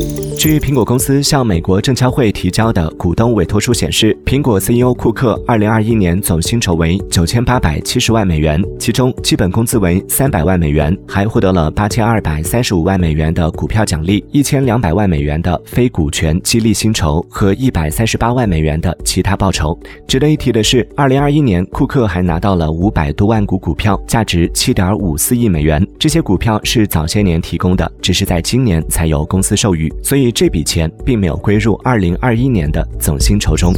Thank you. 据苹果公司向美国证交会提交的股东委托书显示，苹果 CEO 库克2021年总薪酬为9870万美元，其中基本工资为300万美元，还获得了8235万美元的股票奖励、1200万美元的非股权激励薪酬和138万美元的其他报酬。值得一提的是，2021年库克还拿到了500多万股股票，价值7.54亿美元。这些股票是早些年提供的，只是在今年才由公司授予，所以。这笔钱并没有归入2021年的总薪酬中。